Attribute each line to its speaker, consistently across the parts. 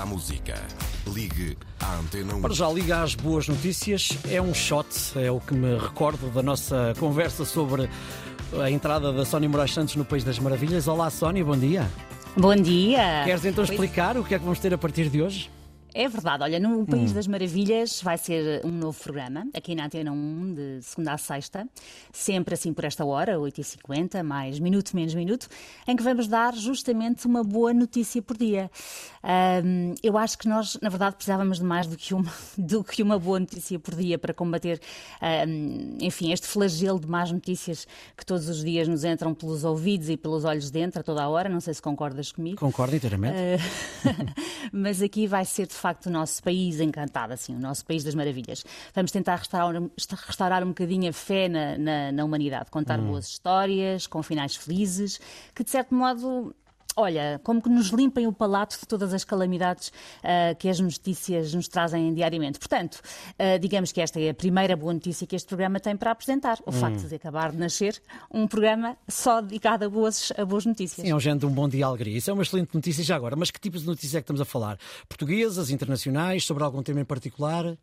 Speaker 1: À música. Ligue à Antena 1.
Speaker 2: Para já, liga às boas notícias. É um shot, é o que me recordo da nossa conversa sobre a entrada da Sónia Moraes Santos no País das Maravilhas. Olá, Sónia, bom dia.
Speaker 3: Bom dia.
Speaker 2: Queres então
Speaker 3: Pois-
Speaker 2: explicar o que é que vamos ter a partir de hoje?
Speaker 3: É verdade, olha, no País das Maravilhas vai ser um novo programa, aqui na Antena 1, de segunda a sexta, sempre assim por esta hora, 8h50, mais minuto, menos minuto, em que vamos dar justamente uma boa notícia por dia. Ahm, eu acho que nós, na verdade, precisávamos de mais do que uma, do que uma boa notícia por dia para combater, ahm, enfim, este flagelo de más notícias que todos os dias nos entram pelos ouvidos e pelos olhos dentro a toda a hora. Não sei se concordas comigo.
Speaker 2: Concordo inteiramente.
Speaker 3: Mas aqui vai ser de facto o nosso país encantado, assim, o nosso país das maravilhas. Vamos tentar restaurar, restaurar um bocadinho a fé na, na, na humanidade, contar boas histórias, com finais felizes, que de certo modo. Olha, como que nos limpem o palato de todas as calamidades ah, que as notícias nos trazem diariamente. Portanto, ah, digamos que esta é a primeira boa notícia que este programa tem para apresentar. O facto de acabar de nascer um programa só dedicado a boas, a boas notícias.
Speaker 2: Sim, é um género de um bom dia alegria. Isso é uma excelente notícia já agora. Mas que tipos de notícias é que estamos a falar? Portuguesas, internacionais, sobre algum tema em particular?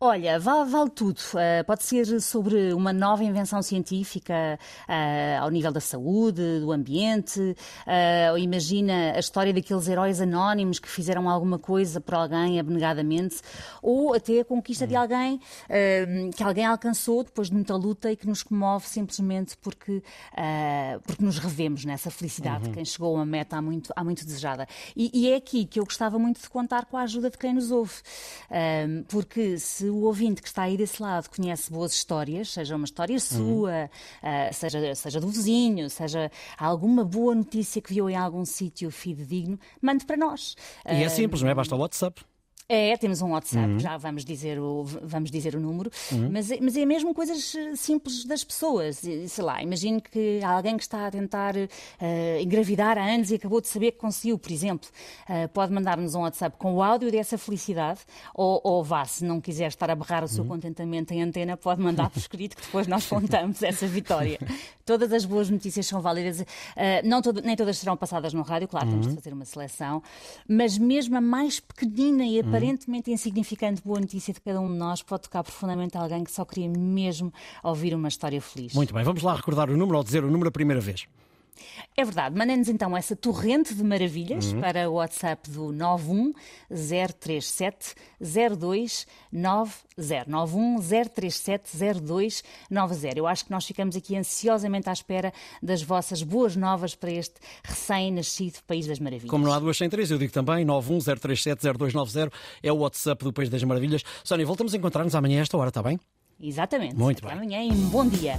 Speaker 3: Olha, vale, vale tudo. Uh, pode ser sobre uma nova invenção científica uh, ao nível da saúde, do ambiente. Uh, ou imagina a história daqueles heróis anónimos que fizeram alguma coisa por alguém abnegadamente. Ou até a conquista de alguém que alguém alcançou depois de muita luta e que nos comove simplesmente porque, porque nos revemos nessa felicidade. Quem chegou a uma meta há muito, há muito desejada. E, e é aqui que eu gostava muito de contar com a ajuda de quem nos ouve. Porque se o ouvinte que está aí desse lado conhece boas histórias, seja uma história sua, uh, seja, seja do vizinho, seja alguma boa notícia que viu em algum sítio fidedigno, mande para nós.
Speaker 2: E é simples, não é? Basta o WhatsApp.
Speaker 3: É, temos um WhatsApp,
Speaker 2: Uhum.
Speaker 3: já vamos dizer o, vamos dizer o número, mas, é- mas é mesmo coisas eh, simples das pessoas. Sei lá, imagino que há alguém que está a tentar eh, engravidar há anos e acabou de saber que conseguiu, por exemplo. Eh, pode mandar-nos um WhatsApp com o áudio dessa felicidade, ou, ou vá, se não quiser estar a berrar o
Speaker 2: Uhum.
Speaker 3: seu contentamento em antena, pode mandar por escrito que depois nós contamos essa vitória. Todas as boas notícias são válidas. Eh, não todo- nem todas serão passadas no rádio, claro, temos de fazer uma seleção, mas mesmo a mais pequenina e aparentemente insignificante boa notícia de cada um de nós pode tocar profundamente alguém que só queria mesmo ouvir uma história feliz.
Speaker 2: Muito bem, vamos lá recordar o número ou dizer o número a primeira vez.
Speaker 3: É verdade, mandem-nos então essa torrente de maravilhas
Speaker 2: Uhum.
Speaker 3: para o WhatsApp do 91037 0290. 91037 0290. Eu acho que nós ficamos aqui ansiosamente à espera das vossas boas novas para este recém-nascido País das Maravilhas.
Speaker 2: Como não há duas sem três, eu digo também 910370290 é o WhatsApp do País das Maravilhas. Sónia, voltamos a encontrar-nos amanhã a esta hora, está bem?
Speaker 3: Exatamente.
Speaker 2: Muito
Speaker 3: Até
Speaker 2: bem.
Speaker 3: amanhã e um bom dia.